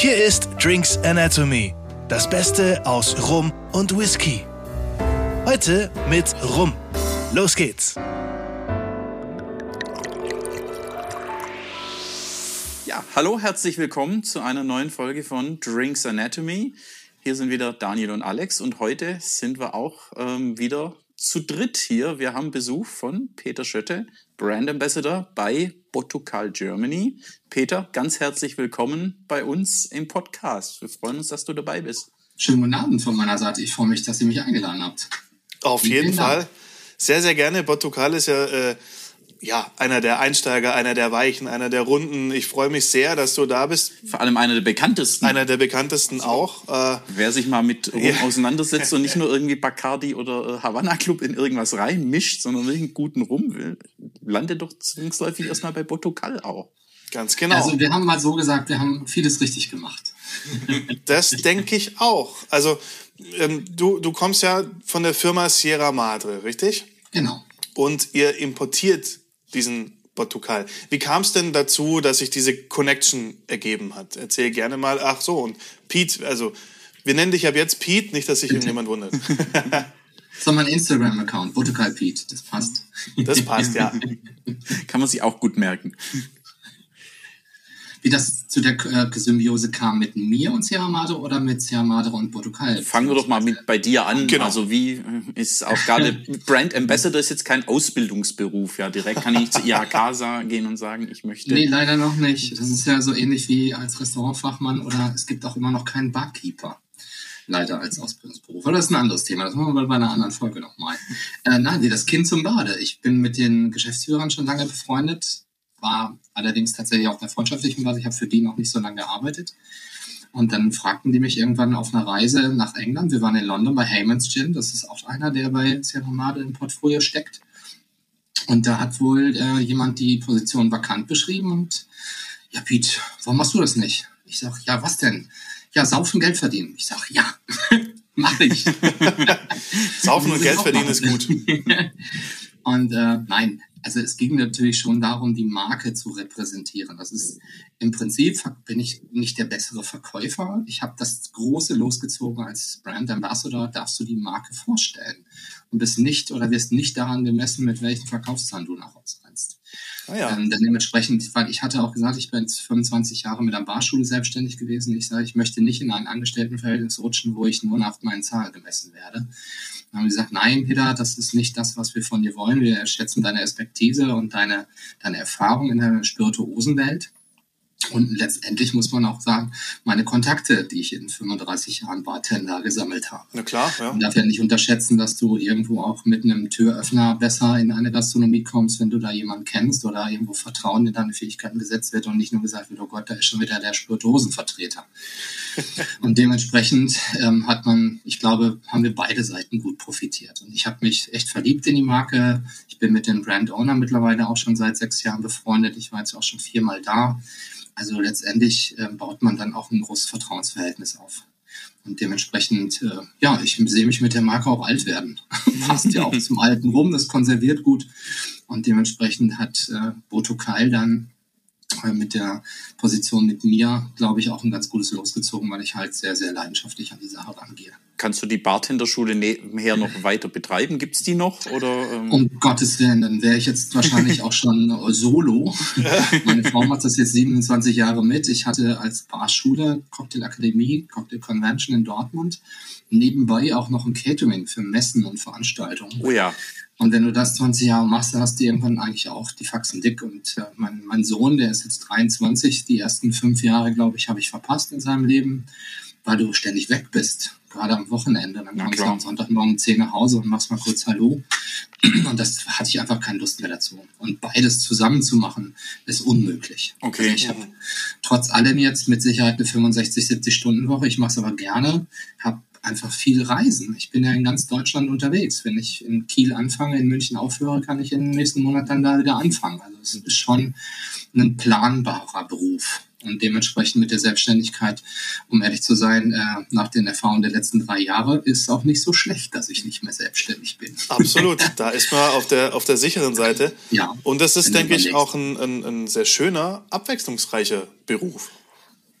Hier ist Drinks Anatomy, das Beste aus Rum und Whisky. Heute mit Rum. Los geht's. Ja, hallo, herzlich willkommen zu einer neuen Folge von Drinks Anatomy. Hier sind wieder Daniel und Alex und heute sind wir auch ähm, wieder zu dritt hier. Wir haben Besuch von Peter Schötte, Brand Ambassador bei Botokal Germany. Peter, ganz herzlich willkommen bei uns im Podcast. Wir freuen uns, dass du dabei bist. Schönen guten Abend von meiner Seite. Ich freue mich, dass ihr mich eingeladen habt. Auf jeden Fall. Sehr, sehr gerne. Botokal ist ja äh, ja, einer der Einsteiger, einer der Weichen, einer der Runden. Ich freue mich sehr, dass du da bist. Vor allem einer der bekanntesten. Einer der bekanntesten auch. Äh, Wer sich mal mit Rum ja. auseinandersetzt und nicht nur irgendwie Bacardi oder äh, Havana Club in irgendwas reinmischt, sondern wirklich guten Rum will, landet doch zwangsläufig erstmal bei Botokal auch. Ganz genau. Also wir haben mal so gesagt, wir haben vieles richtig gemacht. Das denke ich auch. Also ähm, du, du kommst ja von der Firma Sierra Madre, richtig? Genau. Und ihr importiert diesen Portugal. Wie kam es denn dazu, dass sich diese Connection ergeben hat? Erzähl gerne mal. Ach so, und Pete, also wir nennen dich ab jetzt Pete, nicht, dass sich irgendjemand wundert. So mein Instagram-Account, Portugal Pete, das passt. Das passt, ja. Kann man sich auch gut merken wie das zu der äh, Symbiose kam mit mir und Sierra Madre oder mit Sierra Madre und Portugal. Fangen wir doch mal mit bei dir an. Genau. Also wie äh, ist auch gerade Brand Ambassador ist jetzt kein Ausbildungsberuf, ja. Direkt kann ich zu IHK gehen und sagen, ich möchte. Nee, leider noch nicht. Das ist ja so ähnlich wie als Restaurantfachmann oder es gibt auch immer noch keinen Barkeeper leider als Ausbildungsberuf. Aber das ist ein anderes Thema. Das machen wir bei einer anderen Folge nochmal. Äh, nein, das Kind zum Bade. Ich bin mit den Geschäftsführern schon lange befreundet war allerdings tatsächlich auf einer freundschaftlichen Basis. Ich habe für die noch nicht so lange gearbeitet. Und dann fragten die mich irgendwann auf einer Reise nach England. Wir waren in London bei Heyman's Gin. Das ist auch einer, der bei Sierra Madre im Portfolio steckt. Und da hat wohl äh, jemand die Position vakant beschrieben und ja, Pete, warum machst du das nicht? Ich sag, ja, was denn? Ja, saufen Geld verdienen. Ich sag, ja, mach ich. saufen und Geld verdienen ist gut. und äh, nein, also es ging natürlich schon darum, die Marke zu repräsentieren. Das ist im Prinzip bin ich nicht der bessere Verkäufer. Ich habe das große losgezogen als Brand Ambassador, darfst du die Marke vorstellen und bist nicht oder wirst nicht daran gemessen, mit welchen Verkaufszahlen du nach Hause rennst. Ah ja. ähm, dann dementsprechend, weil ich hatte auch gesagt, ich bin jetzt 25 Jahre mit der Barschule selbstständig gewesen. Ich sage, ich möchte nicht in ein Angestelltenverhältnis rutschen, wo ich nur nach meinen Zahlen gemessen werde. Dann haben wir gesagt, nein, Peter, das ist nicht das, was wir von dir wollen. Wir schätzen deine Expertise und deine, deine Erfahrung in der Spirituosenwelt. Und letztendlich muss man auch sagen, meine Kontakte, die ich in 35 Jahren Bartender gesammelt habe. Na klar, ja. Man darf ja nicht unterschätzen, dass du irgendwo auch mit einem Türöffner besser in eine Gastronomie kommst, wenn du da jemanden kennst oder irgendwo Vertrauen in deine Fähigkeiten gesetzt wird und nicht nur gesagt wird, oh Gott, da ist schon wieder der Spirituosenvertreter. und dementsprechend ähm, hat man, ich glaube, haben wir beide Seiten gut profitiert. Und ich habe mich echt verliebt in die Marke. Ich bin mit dem Brand Owner mittlerweile auch schon seit sechs Jahren befreundet. Ich war jetzt auch schon viermal da. Also letztendlich äh, baut man dann auch ein großes Vertrauensverhältnis auf. Und dementsprechend, äh, ja, ich sehe mich mit der Marke auch alt werden. Passt ja auch zum Alten rum, das konserviert gut. Und dementsprechend hat äh, Boto Keil dann mit der Position mit mir, glaube ich, auch ein ganz gutes losgezogen, weil ich halt sehr, sehr leidenschaftlich an die Sache rangehe. Kannst du die Bartenderschule nebenher noch weiter betreiben? Gibt es die noch? Oder, ähm? Um Gottes Willen, dann wäre ich jetzt wahrscheinlich auch schon solo. Meine Frau macht das jetzt 27 Jahre mit. Ich hatte als Barschule Cocktail Akademie, Cocktail Convention in Dortmund, nebenbei auch noch ein Catering für Messen und Veranstaltungen. Oh ja. Und wenn du das 20 Jahre machst, dann hast du irgendwann eigentlich auch die Faxen dick. Und äh, mein, mein Sohn, der ist jetzt 23, die ersten fünf Jahre, glaube ich, habe ich verpasst in seinem Leben, weil du ständig weg bist, gerade am Wochenende. Dann kommst du am Sonntagmorgen um 10 nach Hause und machst mal kurz Hallo. Und das hatte ich einfach keine Lust mehr dazu. Und beides zusammen zu machen, ist unmöglich. Okay. Also ich habe trotz allem jetzt mit Sicherheit eine 65, 70 Stunden Woche. Ich mache es aber gerne, habe einfach viel reisen. Ich bin ja in ganz Deutschland unterwegs. Wenn ich in Kiel anfange, in München aufhöre, kann ich in den nächsten Monat dann da wieder anfangen. Also es ist schon ein planbarer Beruf. Und dementsprechend mit der Selbstständigkeit, um ehrlich zu sein, äh, nach den Erfahrungen der letzten drei Jahre, ist es auch nicht so schlecht, dass ich nicht mehr selbstständig bin. Absolut, da ist man auf der, auf der sicheren Seite. Ja. Und das ist, denke ich, auch ein, ein, ein sehr schöner, abwechslungsreicher Beruf.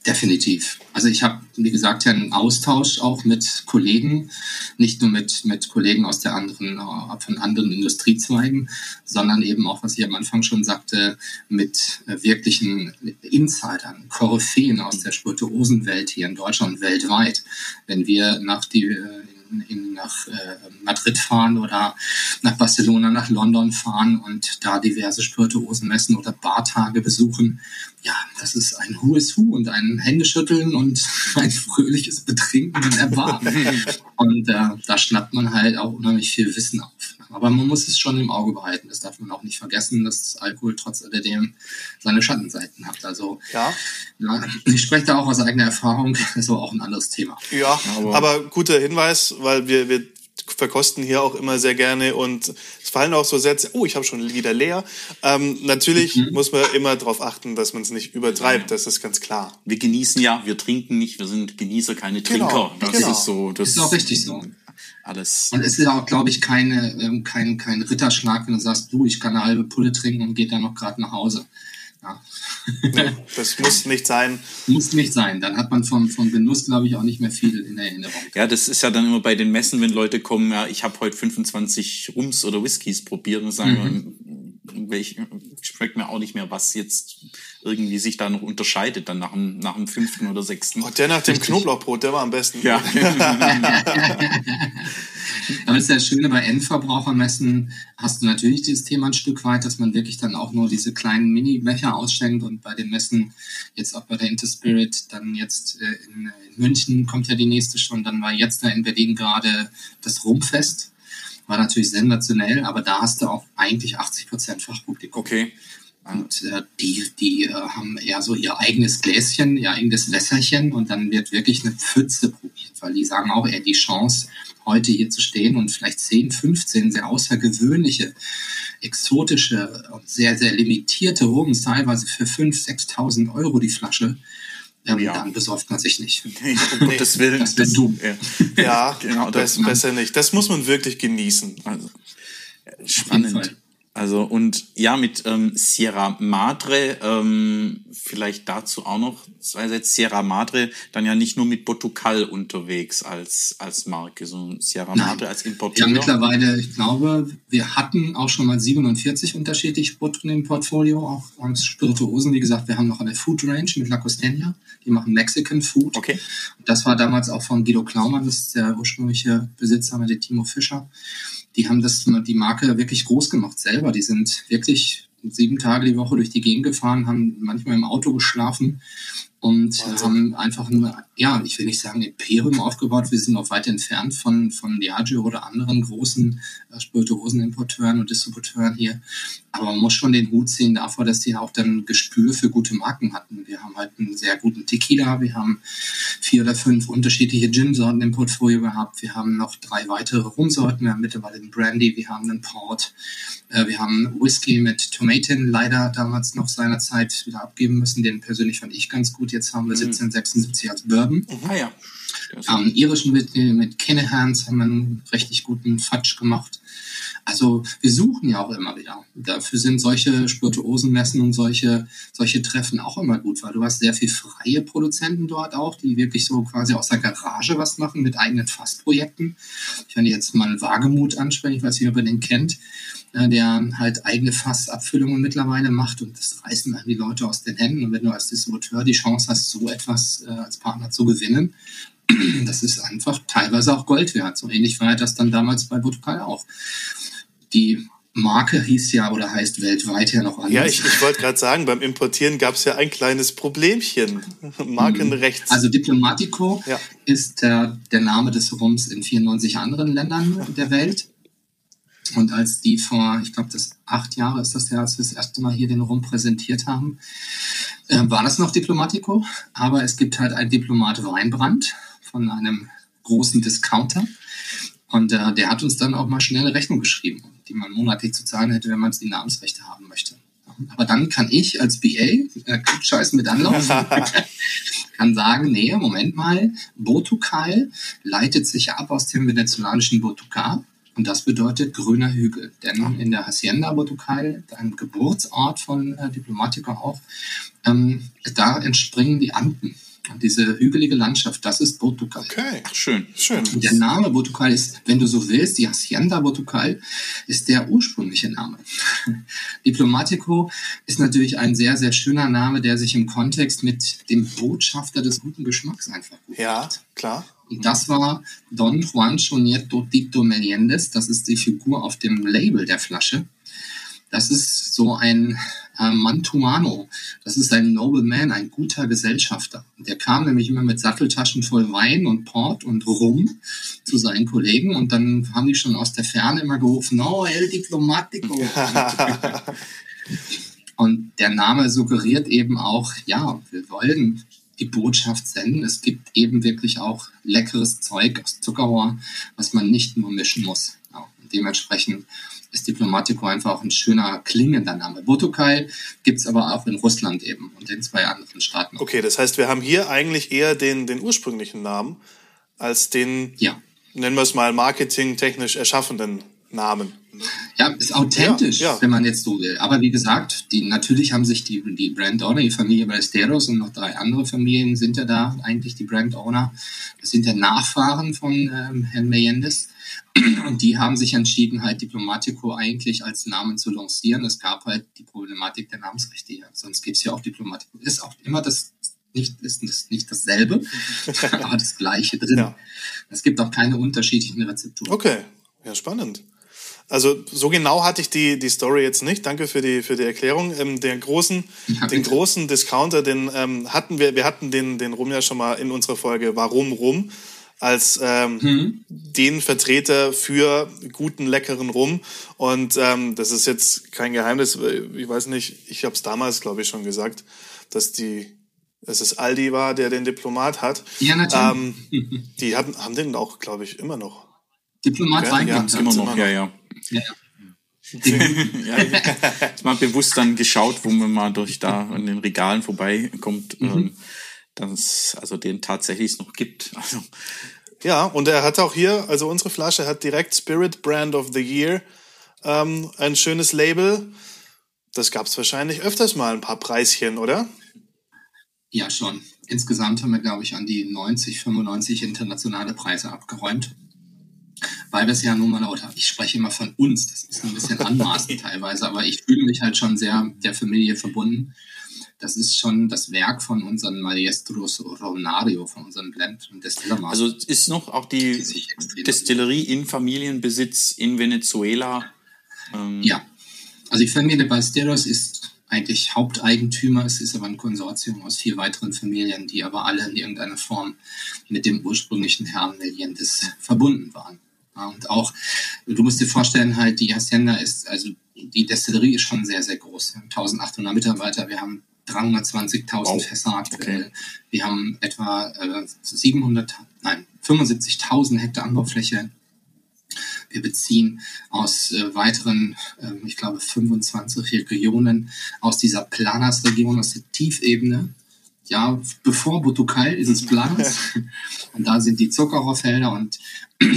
Definitiv. Also ich habe, wie gesagt, ja einen Austausch auch mit Kollegen, nicht nur mit, mit Kollegen aus der anderen, äh, von anderen Industriezweigen, sondern eben auch, was ich am Anfang schon sagte, mit äh, wirklichen Insidern, Koryphäen aus der Spirituosenwelt hier in Deutschland weltweit. Wenn wir nach die in, nach äh, Madrid fahren oder nach Barcelona, nach London fahren und da diverse Spirituosen messen oder Bartage besuchen. Ja, das ist ein Who is Who und ein Händeschütteln und ein fröhliches Betrinken in der Bar. und äh, da schnappt man halt auch unheimlich viel Wissen auf. Aber man muss es schon im Auge behalten. Das darf man auch nicht vergessen, dass Alkohol trotz alledem seine Schattenseiten hat. Also ja. ja ich spreche da auch aus eigener Erfahrung. Das ist aber auch ein anderes Thema. Ja, aber, aber guter Hinweis, weil wir, wir verkosten hier auch immer sehr gerne und es fallen auch so Sätze, oh, ich habe schon wieder leer. Ähm, natürlich mhm. muss man immer darauf achten, dass man es nicht übertreibt, das ist ganz klar. Wir genießen ja, wir trinken nicht, wir sind Genießer, keine genau, Trinker. Das genau. ist so. Das ist auch richtig so. Alles. Und es ist auch, glaube ich, keine, ähm, kein, kein Ritterschlag, wenn du sagst, du, ich kann eine halbe Pulle trinken und geht dann noch gerade nach Hause. Ja. Nee, das muss nicht sein. Muss nicht sein. Dann hat man vom, vom Genuss, glaube ich, auch nicht mehr viel in Erinnerung. Ja, das ist ja dann immer bei den Messen, wenn Leute kommen, ja, ich habe heute 25 Rums oder Whiskys probiert und sagen, mhm. Welch, schmeckt mir auch nicht mehr, was jetzt irgendwie sich da noch unterscheidet, dann nach dem, nach dem fünften oder sechsten. Oh, der nach dem Knoblauchbrot, der war am besten. Ja. Aber das ist ja Schöne bei Endverbrauchermessen, hast du natürlich dieses Thema ein Stück weit, dass man wirklich dann auch nur diese kleinen Mini-Becher ausschenkt und bei den Messen, jetzt auch bei der Interspirit, dann jetzt äh, in, in München kommt ja die nächste schon, dann war jetzt da in Berlin gerade das Rumfest war natürlich sensationell, aber da hast du auch eigentlich 80 Prozent Fachpublikum. Okay. Und äh, die, die äh, haben eher so ihr eigenes Gläschen, ihr eigenes Wässerchen und dann wird wirklich eine Pfütze probiert, weil die sagen auch eher die Chance, heute hier zu stehen und vielleicht 10, 15 sehr außergewöhnliche, exotische und sehr, sehr limitierte Rums, teilweise für 5.000, 6.000 Euro die Flasche, ähm, ja. dann besäuft man sich nicht. Nee, um Gottes Willen. Das wird dumm. Ja, ja genau, das besser nicht. Das muss man wirklich genießen. Also, spannend. Also und ja, mit ähm, Sierra Madre, ähm, vielleicht dazu auch noch zwei Sätze. Sierra Madre dann ja nicht nur mit Botucal unterwegs als, als Marke, sondern Sierra Madre Nein. als Importeur. Ja, mittlerweile, ich glaube, wir hatten auch schon mal 47 unterschiedliche Produkte im Portfolio, auch als Spirituosen. Wie gesagt, wir haben noch eine Food Range mit La Costeña, die machen Mexican Food. Okay. Das war damals auch von Guido Klaumann, das ist der ursprüngliche Besitzer mit der Timo Fischer die haben das, die Marke wirklich groß gemacht selber. Die sind wirklich sieben Tage die Woche durch die Gegend gefahren, haben manchmal im Auto geschlafen und Wahnsinn. haben einfach ein, ja, ich will nicht sagen Imperium aufgebaut. Wir sind auch weit entfernt von, von Diageo oder anderen großen äh, Spirituosenimporteuren und Distributeuren hier. Aber man muss schon den Hut sehen davor, dass die auch dann Gespür für gute Marken hatten. Wir haben halt einen sehr guten Tequila, wir haben vier oder fünf unterschiedliche Gin-Sorten im Portfolio gehabt, wir haben noch drei weitere Rumsorten, wir haben mittlerweile einen Brandy, wir haben einen Port, äh, wir haben Whisky mit Tomaten, leider damals noch seinerzeit wieder abgeben müssen. Den persönlich fand ich ganz gut. Jetzt haben wir 1776 mhm. als Bourbon. Ah ja. Ähm, irischen mit, mit Kennehans haben wir einen richtig guten Fatsch gemacht. Also wir suchen ja auch immer wieder. Dafür sind solche Spirituosenmessen und solche, solche Treffen auch immer gut, weil du hast sehr viel freie Produzenten dort auch, die wirklich so quasi aus der Garage was machen mit eigenen Fassprojekten. Ich kann jetzt mal Wagemut ansprechen, ich weiß nicht, ob ihr den kennt, äh, der halt eigene Fassabfüllungen mittlerweile macht und das reißen dann die Leute aus den Händen. Und wenn du als Distributeur die Chance hast, so etwas äh, als Partner zu gewinnen, das ist einfach teilweise auch Gold wert. So ähnlich war das dann damals bei Portugal auch. Die Marke hieß ja oder heißt weltweit ja noch anders. Ja, ich, ich wollte gerade sagen, beim Importieren gab es ja ein kleines Problemchen. Markenrechts. Also Diplomatico ja. ist der, der Name des Rums in 94 anderen Ländern der Welt. Und als die vor, ich glaube, das acht Jahre ist das ja, als wir das erste Mal hier den Rum präsentiert haben, äh, war das noch Diplomatico. Aber es gibt halt ein Diplomat Weinbrand von einem großen Discounter. Und äh, der hat uns dann auch mal schnell eine Rechnung geschrieben, die man monatlich zu zahlen hätte, wenn man die Namensrechte haben möchte. Aber dann kann ich als BA, äh, Klugscheißen mit Anlauf, kann sagen, nee, Moment mal, Botukal leitet sich ab aus dem venezolanischen Botucar. Und das bedeutet grüner Hügel. Denn in der Hacienda Botucal, ein Geburtsort von äh, Diplomatiker auch, ähm, da entspringen die Anden. Diese hügelige Landschaft, das ist Botucal. Okay. Schön. Schön. Und der Name Botucal ist, wenn du so willst, die Hacienda Botucal ist der ursprüngliche Name. Diplomatico ist natürlich ein sehr, sehr schöner Name, der sich im Kontext mit dem Botschafter des guten Geschmacks einfach gut Ja, macht. klar. Und das war Don Juancho Nieto Tito Meliendez. Das ist die Figur auf dem Label der Flasche. Das ist so ein äh, Mantumano. Das ist ein Nobleman, ein guter Gesellschafter. Der kam nämlich immer mit Satteltaschen voll Wein und Port und Rum zu seinen Kollegen und dann haben die schon aus der Ferne immer gerufen, no, el diplomatico. und der Name suggeriert eben auch, ja, wir wollen die Botschaft senden. Es gibt eben wirklich auch leckeres Zeug aus Zuckerrohr, was man nicht nur mischen muss. Ja, und dementsprechend ist Diplomatico einfach auch ein schöner klingender Name. Botukai gibt es aber auch in Russland eben und in zwei anderen Staaten. Okay, das heißt, wir haben hier eigentlich eher den, den ursprünglichen Namen als den, Ja. nennen wir es mal, marketingtechnisch erschaffenen Namen. Ja, ist authentisch, Ja, ja. wenn man jetzt so will. Aber wie gesagt, die, natürlich haben sich die, die Brand Owner, die Familie Ballesteros und noch drei andere Familien sind ja da eigentlich die Brand Owner. Das sind ja Nachfahren von ähm, Herrn Meyendez. Und die haben sich entschieden, halt Diplomatico eigentlich als Namen zu lancieren. Es gab halt die Problematik der Namensrechte hier. Sonst gibt's ja auch Diplomatico. Ist auch immer das, nicht, ist das nicht dasselbe, aber das Gleiche drin. Ja. Es gibt auch keine unterschiedlichen Rezepturen. Okay, ja, spannend. Also so genau hatte ich die, die Story jetzt nicht. Danke für die, für die Erklärung. Ähm, den großen, Ja, den großen Discounter, den ähm, hatten wir, wir hatten den, den Rum ja schon mal in unserer Folge Warum Rum als ähm, Mhm. den Vertreter für guten, leckeren Rum. Und ähm, das ist jetzt kein Geheimnis. Ich weiß nicht, ich habe es damals, glaube ich, schon gesagt, dass die, dass es Aldi war, der den Diplomat hat. Ja, natürlich. Ähm, die haben, haben den auch, glaube ich, immer noch. Diplomat Ja, ja, Immer sie. noch, ja, ja. Ja. ja ich hab mal bewusst dann geschaut, wo man mal durch da an den Regalen vorbeikommt, Mhm. ähm, dass es also den tatsächlich es noch gibt. Also, Ja, und er hat auch hier, also unsere Flasche hat direkt Spirit Brand of the Year, ähm, ein schönes Label. Das gab's wahrscheinlich öfters mal ein paar Preischen, oder? Ja, schon. Insgesamt haben wir, glaube ich, an die 90, 95 internationale Preise abgeräumt. Weil wir es ja nun mal lauter, ich spreche immer von uns, das ist ein bisschen anmaßend teilweise, aber ich fühle mich halt schon sehr der Familie verbunden. Das ist schon das Werk von unseren Maestros Ronario, von unseren Blend- und Destillermastern. also ist noch auch die Destillerie in Familienbesitz in Venezuela. Ähm, Ja, also die Familie Ballesteros ist eigentlich Haupteigentümer. Es ist aber ein Konsortium aus vier weiteren Familien, die aber alle in irgendeiner Form mit dem ursprünglichen Herrn Meliendes verbunden waren. Und auch, du musst dir vorstellen, halt, die Hacienda ist, also die Destillerie ist schon sehr, sehr groß. Wir haben 1800 Mitarbeiter, wir haben 320.000 Wow. Fässer aktuell. Okay. Wir haben etwa äh, 700, nein, 75.000 Hektar Anbaufläche. Wir beziehen aus äh, weiteren, äh, ich glaube, 25 Regionen aus dieser Planas-Region, aus der Tiefebene. Ja, bevor Butukal ist es Planas. und da sind die Zuckerrohrfelder und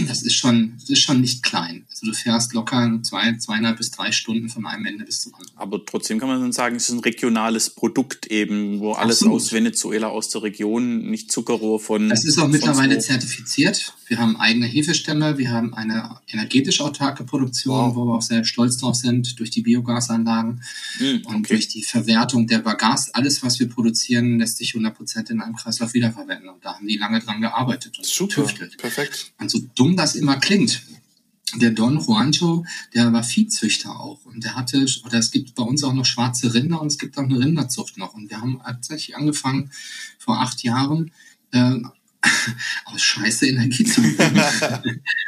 das ist schon, das ist schon nicht klein. Also du fährst locker zwei, zweieinhalb bis drei Stunden von einem Ende bis zum anderen. Aber trotzdem kann man dann sagen, es ist ein regionales Produkt eben, wo alles Absolut. aus Venezuela, aus der Region, nicht Zuckerrohr von. Das ist auch mittlerweile wo. zertifiziert. Wir haben eigene Hefestämme, wir haben eine energetisch autarke Produktion, Wow. wo wir auch sehr stolz drauf sind, durch die Biogasanlagen Hm, und okay. durch die Verwertung der Bagasse. Alles, was wir produzieren, lässt sich 100% in einem Kreislauf wiederverwenden. Und da haben die lange dran gearbeitet und Super, getüftelt. perfekt. Und so dumm das immer klingt, der Don Juancho, der war Viehzüchter auch. Und der hatte, oder es gibt bei uns auch noch schwarze Rinder und es gibt auch eine Rinderzucht noch. Und wir haben tatsächlich angefangen, vor acht Jahren, äh, aus Scheiße Energie zu.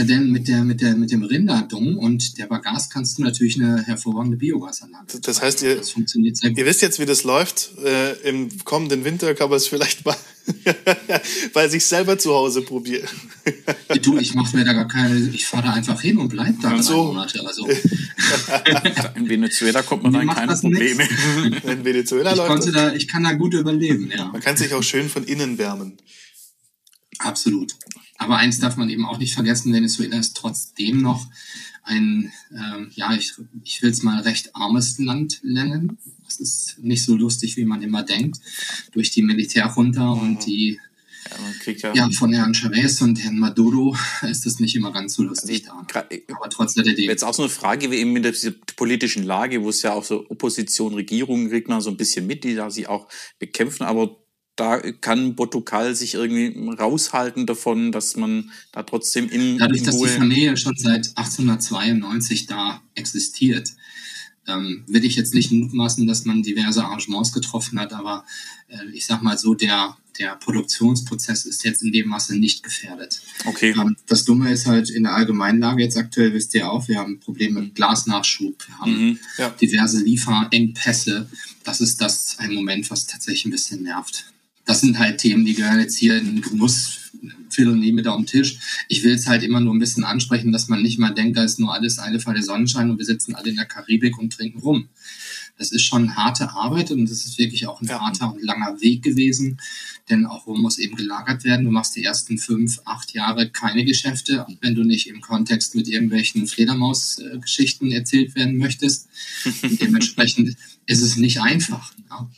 Denn mit, der, mit, der, mit dem Rinderdung und der Bagasse kannst du natürlich eine hervorragende Biogasanlage. Das heißt, ihr- das funktioniert sehr gut. Ihr wisst jetzt, wie das läuft. Äh, Im kommenden Winter kann man es vielleicht mal bei sich selber zu Hause probieren. Du, ich mache mir da gar keine, ich fahre da einfach hin und bleib da drei so. Monate. Also In Venezuela kommt man dann keine Probleme. In Venezuela ich läuft das. da, ich kann da gut überleben, ja. Man kann sich auch schön von innen wärmen. Absolut. Aber eins darf man eben auch nicht vergessen, Venezuela ist trotzdem noch ein, ähm, ja, ich, ich will es mal recht armes Land nennen. Das ist nicht so lustig, wie man immer denkt. Durch die Militärjunta mhm. und die ja, ja, von Herrn Chavez und Herrn Maduro ist das nicht immer ganz so lustig also da. Aber trotz der DD. Jetzt auch so eine Frage, wie eben mit dieser politischen Lage, wo es ja auch so Opposition, Regierungen kriegt man so ein bisschen mit, die da sich auch bekämpfen, aber da kann Portugal sich irgendwie raushalten davon, dass man da trotzdem in Dadurch, in dass die Familie schon seit 1892 da existiert, ähm, will ich jetzt nicht mutmaßen, dass man diverse Arrangements getroffen hat, aber äh, ich sag mal so, der, der Produktionsprozess ist jetzt in dem Maße nicht gefährdet. Okay. Ähm, das Dumme ist halt in der Allgemeinlage jetzt aktuell, wisst ihr auch, wir haben Probleme mit Glasnachschub, wir haben mhm, ja. diverse Lieferengpässe. Das ist das ein Moment, was tatsächlich ein bisschen nervt das sind halt Themen, die gehören jetzt hier in den Genuss nie mit auf den Tisch. Ich will es halt immer nur ein bisschen ansprechen, dass man nicht mal denkt, da ist nur alles eine Falle Sonnenschein und wir sitzen alle in der Karibik und trinken rum. Das ist schon harte Arbeit und das ist wirklich auch ein ja. harter und langer Weg gewesen, denn auch Rum muss eben gelagert werden. Du machst die ersten fünf, acht Jahre keine Geschäfte, wenn du nicht im Kontext mit irgendwelchen Fledermaus-Geschichten erzählt werden möchtest. Dementsprechend ist es nicht einfach. Ja.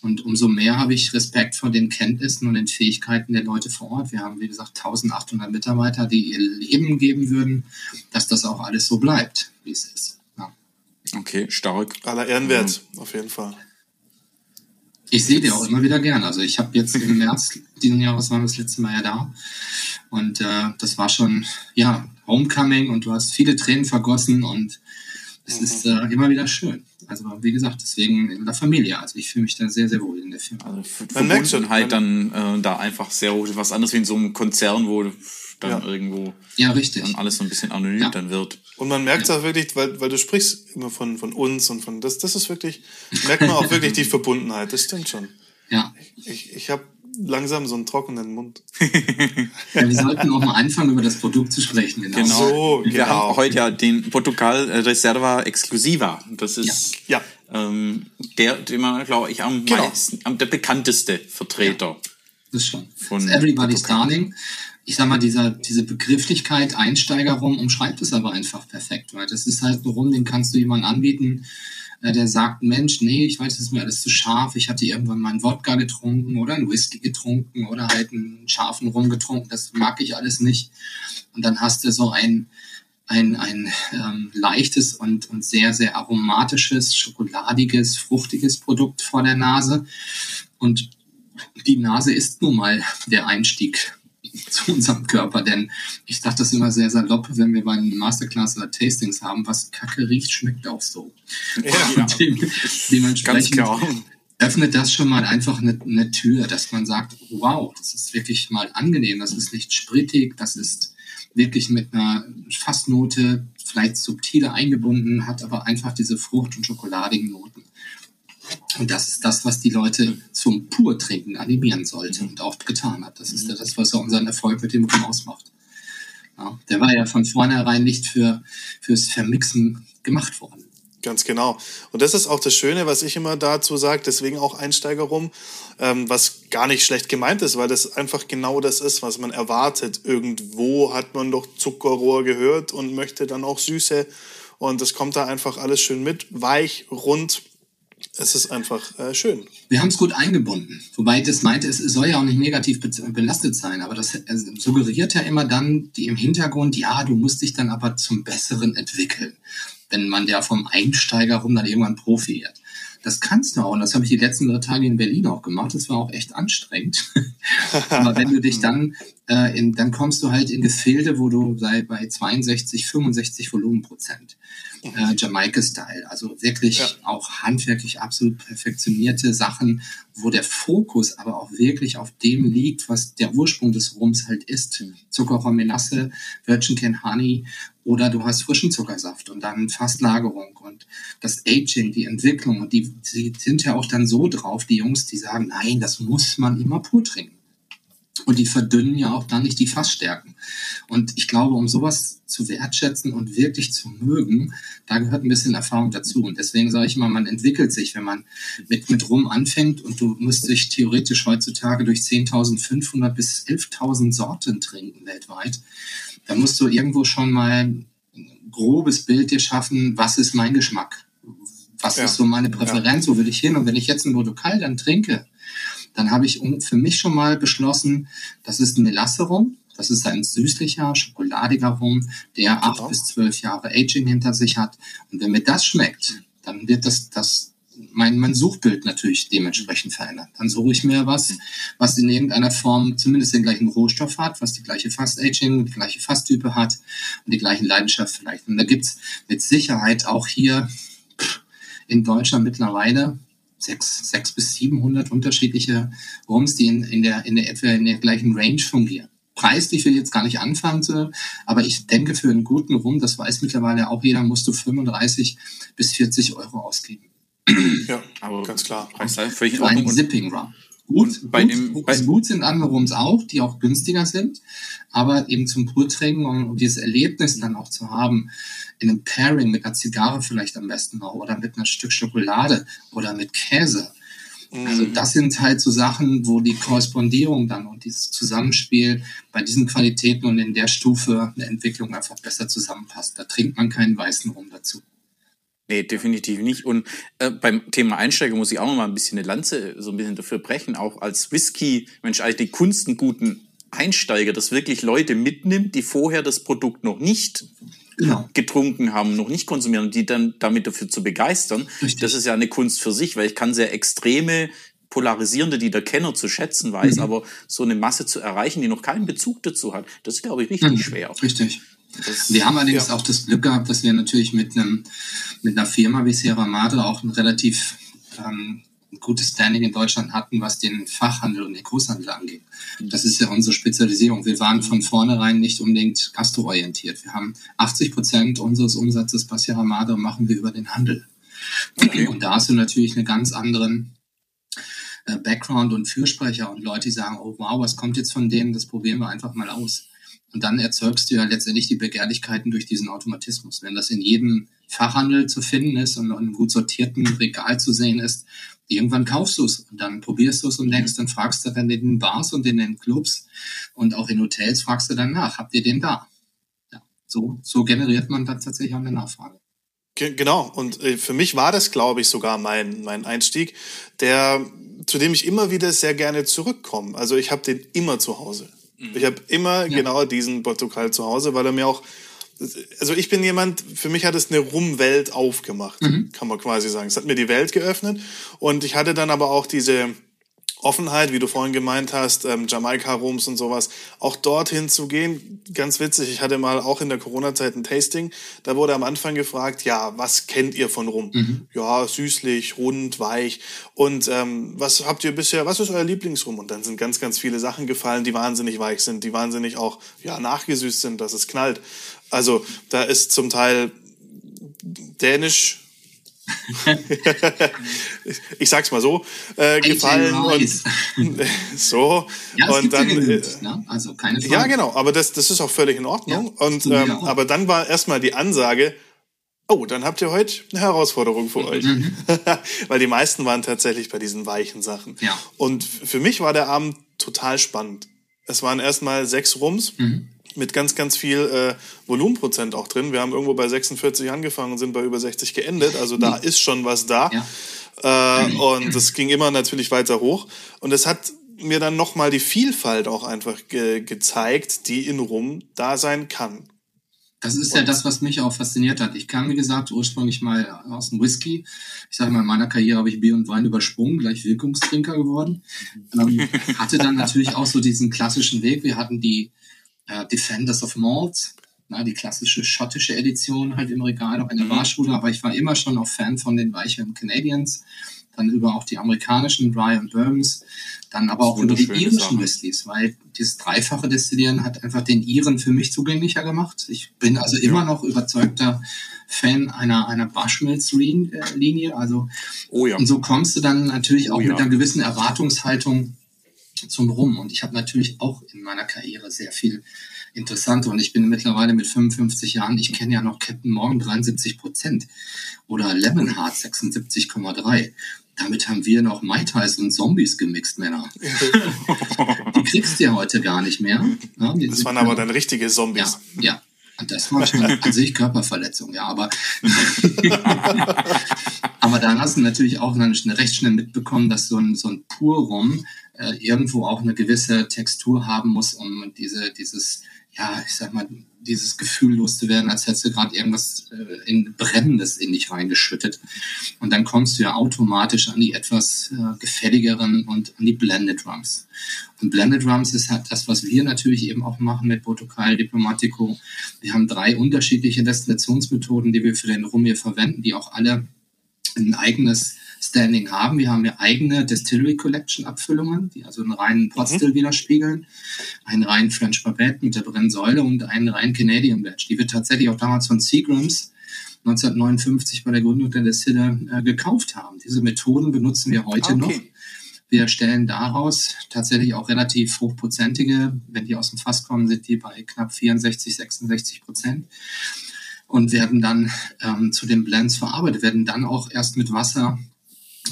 Und umso mehr habe ich Respekt vor den Kenntnissen und den Fähigkeiten der Leute vor Ort. Wir haben, wie gesagt, 1800 Mitarbeiter, die ihr Leben geben würden, dass das auch alles so bleibt, wie es ist. Ja. Okay, stark. Aller Ehrenwert, ja. auf jeden Fall. Ich sehe die auch immer wieder gern. Also ich habe jetzt im März diesen Jahres waren wir das letzte Mal ja da. Und äh, das war schon, ja, Homecoming und du hast viele Tränen vergossen und es mhm. ist äh, immer wieder schön. Also wie gesagt, deswegen in der Familie. Also ich fühle mich da sehr, sehr wohl in der Firma. Also man merkt schon halt dann äh, da einfach sehr was anderes wie in so einem Konzern, wo dann ja. irgendwo ja, richtig. dann alles so ein bisschen anonym ja. dann wird. Und man merkt ja. auch wirklich, weil, weil du sprichst immer von, von uns und von das, das ist wirklich, merkt man auch wirklich die Verbundenheit, das stimmt schon. Ja. Ich, ich habe langsam so einen trockenen Mund. ja, wir sollten auch mal anfangen, über das Produkt zu sprechen. Genau. genau. So, wir genau. haben heute ja den Portugal Reserva Exclusiva. Das ist ja. Ähm, der, den man, glaube ich, am genau. meisten, am, der bekannteste Vertreter. Ja, das ist schon. Von das Everybody's Darling. Ich sag mal, dieser, diese Begrifflichkeit Einsteigerung umschreibt es aber einfach perfekt, weil das ist halt ein Rum, den kannst du jemandem anbieten, äh, der sagt, Mensch, nee, ich weiß, das ist mir alles zu scharf. Ich hatte irgendwann mal einen Wodka getrunken oder einen Whisky getrunken oder halt einen scharfen Rum getrunken. Das mag ich alles nicht. Und dann hast du so ein, ein, ein ähm, leichtes und, und sehr, sehr aromatisches, schokoladiges, fruchtiges Produkt vor der Nase. Und die Nase ist nun mal der Einstieg zu unserem Körper. Denn ich dachte das immer sehr salopp, wenn wir bei einem Masterclass oder Tastings haben, was Kacke riecht, schmeckt auch so. Ja, dem, dementsprechend öffnet das schon mal einfach eine, eine Tür, dass man sagt, wow, das ist wirklich mal angenehm, das ist nicht sprittig, das ist wirklich mit einer Fassnote vielleicht subtiler eingebunden, hat aber einfach diese Frucht- und schokoladigen Noten. Und das ist das, was die Leute zum Purtrinken animieren sollte und auch getan hat. Das ist ja das, was unseren Erfolg mit dem Rum ausmacht. Ja, der war ja von vornherein nicht für, fürs Vermixen gemacht worden. Ganz genau. Und das ist auch das Schöne, was ich immer dazu sage, deswegen auch Einsteiger rum, ähm, was gar nicht schlecht gemeint ist, weil das einfach genau das ist, was man erwartet. Irgendwo hat man doch Zuckerrohr gehört und möchte dann auch Süße. Und das kommt da einfach alles schön mit, weich, rund, es ist einfach äh, schön. Wir haben es gut eingebunden. Wobei das meinte, es soll ja auch nicht negativ belastet sein, aber das suggeriert ja immer dann die im Hintergrund, ja, du musst dich dann aber zum Besseren entwickeln, wenn man ja vom Einsteiger rum dann irgendwann Profi wird. Das kannst du auch. Und das habe ich die letzten drei Tage in Berlin auch gemacht. Das war auch echt anstrengend. Aber wenn du dich dann, äh, in, dann kommst du halt in Gefilde, wo du sei bei 62, 65 Volumenprozent äh, Jamaika-Style. Also wirklich ja. auch handwerklich absolut perfektionierte Sachen, wo der Fokus aber auch wirklich auf dem liegt, was der Ursprung des Rums halt ist. Mhm. Zuckerrohr Melasse, Virgin Can Honey oder du hast frischen Zuckersaft und dann Fastlagerung und das Aging, die Entwicklung und die, die sind ja auch dann so drauf, die Jungs, die sagen, nein, das muss man immer pur trinken. Und die verdünnen ja auch dann nicht die Fassstärken. Und ich glaube, um sowas zu wertschätzen und wirklich zu mögen, da gehört ein bisschen Erfahrung dazu. Und deswegen sage ich mal, man entwickelt sich, wenn man mit, mit Rum anfängt und du musst dich theoretisch heutzutage durch 10.500 bis 11.000 Sorten trinken weltweit. dann musst du irgendwo schon mal ein grobes Bild dir schaffen, was ist mein Geschmack? Was ja. ist so meine Präferenz? Ja. Wo will ich hin? Und wenn ich jetzt ein Protokoll dann trinke, dann habe ich für mich schon mal beschlossen, das ist ein Melasse-Rum. Das ist ein süßlicher, schokoladiger Rum, der genau. acht bis zwölf Jahre Aging hinter sich hat. Und wenn mir das schmeckt, dann wird das, das mein, mein Suchbild natürlich dementsprechend verändert. Dann suche ich mir was, was in irgendeiner Form zumindest den gleichen Rohstoff hat, was die gleiche Fast-Aging, die gleiche Fasstype hat und die gleichen Leidenschaft vielleicht. Und da gibt's mit Sicherheit auch hier in Deutschland mittlerweile sechs, sechs bis 700 unterschiedliche Rums, die in, in, der, in, der, etwa in der gleichen Range fungieren. Preislich will ich jetzt gar nicht anfangen, aber ich denke, für einen guten Rum, das weiß mittlerweile auch jeder, musst du 35 bis 40 Euro ausgeben. Ja, aber ganz klar. Preis völlig ein Sipping Rum. Gut, bei gut, dem, bei gut sind andere Rums auch, die auch günstiger sind, aber eben zum Purtrinken und, und dieses Erlebnis dann auch zu haben, in einem Pairing mit einer Zigarre vielleicht am besten noch oder mit einem Stück Schokolade oder mit Käse. Also mhm. das sind halt so Sachen, wo die Korrespondierung dann und dieses Zusammenspiel bei diesen Qualitäten und in der Stufe eine Entwicklung einfach besser zusammenpasst. Da trinkt man keinen weißen Rum dazu. Nee, definitiv nicht. Und äh, beim Thema Einsteiger muss ich auch noch mal ein bisschen eine Lanze so ein bisschen dafür brechen. Auch als Whisky, Mensch, eigentlich die Kunst, einen guten Einsteiger, das wirklich Leute mitnimmt, die vorher das Produkt noch nicht genau. getrunken haben, noch nicht konsumieren und die dann damit dafür zu begeistern. Richtig. Das ist ja eine Kunst für sich, weil ich kann sehr extreme polarisierende, die der Kenner zu schätzen weiß, mhm. aber so eine Masse zu erreichen, die noch keinen Bezug dazu hat, das ist, glaube ich, richtig mhm. schwer. Richtig. Das, wir haben allerdings ja. auch das Glück gehabt, dass wir natürlich mit einem mit einer Firma wie Sierra Madre auch ein relativ ähm, gutes Standing in Deutschland hatten, was den Fachhandel und den Großhandel angeht. Das ist ja unsere Spezialisierung. Wir waren von vornherein nicht unbedingt gastroorientiert. Wir haben 80 Prozent unseres Umsatzes bei Sierra Madre machen wir über den Handel. Okay. Und da hast du natürlich einen ganz anderen äh, Background und Fürsprecher und Leute, die sagen, oh wow, was kommt jetzt von denen, das probieren wir einfach mal aus. Und dann erzeugst du ja letztendlich die Begehrlichkeiten durch diesen Automatismus. Wenn das in jedem Fachhandel zu finden ist und in einem gut sortierten Regal zu sehen ist, irgendwann kaufst du es und dann probierst du es und denkst, dann fragst du dann in den Bars und in den Clubs und auch in Hotels fragst du dann nach, habt ihr den da? Ja, so, so generiert man dann tatsächlich auch eine Nachfrage. Genau, und äh, für mich war das, glaube ich, sogar mein, mein Einstieg, der, zu dem ich immer wieder sehr gerne zurückkomme. Also ich habe den immer zu Hause. Ich habe immer ja. genau diesen Portugal zu Hause, weil er mir auch also ich bin jemand, für mich hat es eine Rumwelt aufgemacht, mhm. kann man quasi sagen. Es hat mir die Welt geöffnet und ich hatte dann aber auch diese Offenheit, wie du vorhin gemeint hast, ähm, Jamaika-Rums und sowas, auch dorthin zu gehen. Ganz witzig, ich hatte mal auch in der Corona-Zeit ein Tasting, da wurde am Anfang gefragt, ja, was kennt ihr von Rum? Mhm. Ja, süßlich, rund, weich. Und ähm, was habt ihr bisher, was ist euer Lieblingsrum? Und dann sind ganz, ganz viele Sachen gefallen, die wahnsinnig weich sind, die wahnsinnig auch ja, nachgesüßt sind, dass es knallt. Also da ist zum Teil Dänisch ich sag's mal so, äh, gefallen und so. Ja, und dann, genügend, äh, ne? also keine Frage. Ja, genau, aber das, das ist auch völlig in Ordnung. Ja, und ähm, aber dann war erstmal die Ansage, oh, dann habt ihr heute eine Herausforderung für euch. Mhm. Weil die meisten waren tatsächlich bei diesen weichen Sachen. Ja. Und für mich war der Abend total spannend. Es waren erstmal sechs Rums. Mhm mit ganz, ganz viel äh, Volumenprozent auch drin. Wir haben irgendwo bei 46 angefangen und sind bei über 60 geendet. Also da mhm. ist schon was da. Ja. Äh, und das ging immer natürlich weiter hoch. Und es hat mir dann nochmal die Vielfalt auch einfach ge gezeigt, die in Rum da sein kann. Das ist ja das, was mich auch fasziniert hat. Ich kam, wie gesagt, ursprünglich mal aus dem Whisky. Ich sage mal, in meiner Karriere habe ich Bier und Wein übersprungen, gleich Wirkungstrinker geworden. Ähm, hatte dann natürlich auch so diesen klassischen Weg. Wir hatten die äh, Defenders of Malt, na, die klassische schottische Edition halt im Regal, auch in der mhm. Barschule, aber ich war immer schon auch Fan von den weicheren Canadians, dann über auch die amerikanischen Dry und Bourbons, dann aber auch über die irischen Whiskys, weil dieses dreifache Destillieren hat einfach den Iren für mich zugänglicher gemacht. Ich bin also immer noch überzeugter Fan einer, einer Bushmills-Linie, also, oh ja. und so kommst du dann natürlich auch oh ja. mit einer gewissen Erwartungshaltung zum Rum. Und ich habe natürlich auch in meiner Karriere sehr viel Interessante. Und ich bin mittlerweile mit 55 Jahren, ich kenne ja noch Captain Morgan 73 Prozent oder Lemonheart 76,3. Damit haben wir noch Mai Tais und Zombies gemixt, Männer. die kriegst du ja heute gar nicht mehr. Ja, das waren aber dann richtige Zombies. Ja, ja. Und das war schon an sich Körperverletzung, ja, aber, aber da hast du natürlich auch dann recht schnell mitbekommen, dass so ein, so ein Purrum äh, irgendwo auch eine gewisse Textur haben muss, um diese, dieses, ja, ich sag mal, dieses Gefühl loszuwerden, als hättest du gerade irgendwas äh, in Brennendes in dich reingeschüttet. Und dann kommst du ja automatisch an die etwas äh, gefälligeren und an die Blended Drums. Und Blended Drums ist halt das, was wir natürlich eben auch machen mit Botokal Diplomatico. Wir haben drei unterschiedliche Destillationsmethoden, die wir für den Rum hier verwenden, die auch alle ein eigenes Standing haben. Wir haben ja eigene Distillery Collection Abfüllungen, die also einen reinen Potstill mhm. widerspiegeln, einen reinen French Babette mit der Brennsäule und einen reinen Canadian Batch, die wir tatsächlich auch damals von Seagrams 1959 bei der Gründung der Distille äh, gekauft haben. Diese Methoden benutzen wir heute okay. noch. Wir stellen daraus tatsächlich auch relativ hochprozentige, wenn die aus dem Fass kommen, sind die bei knapp 64, 66 Prozent und werden dann ähm, zu den Blends verarbeitet, werden dann auch erst mit Wasser